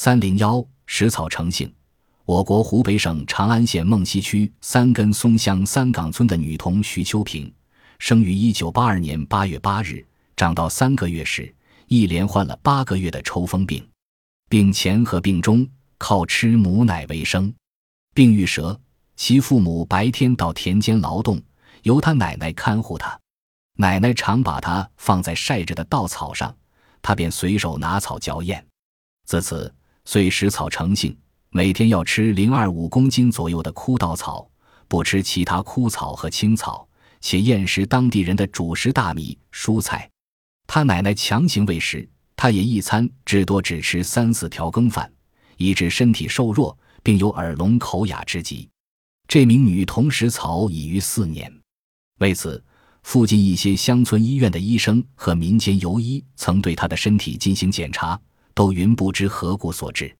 三零幺食草成性。我国湖北省长安县孟溪区三根松乡三岗村的女童徐秋萍，生于一九八二年八月八日。长到三个月时，一连患了八个月的抽风病，病前和病中靠吃母奶为生。病愈折，其父母白天到田间劳动，由他奶奶看护他。奶奶常把他放在晒着的稻草上，他便随手拿草嚼咽。自此，遂食草成性，每天要吃零二五公斤左右的枯稻草，不吃其他枯草和青草，且厌食当地人的主食大米、蔬菜。他奶奶强行喂食，他也一餐至多只吃三四条羹饭，以致身体瘦弱，并有耳聋口哑之疾。这名女童食草已逾四年，为此，附近一些乡村医院的医生和民间游医曾对她的身体进行检查，都云不知何故所致。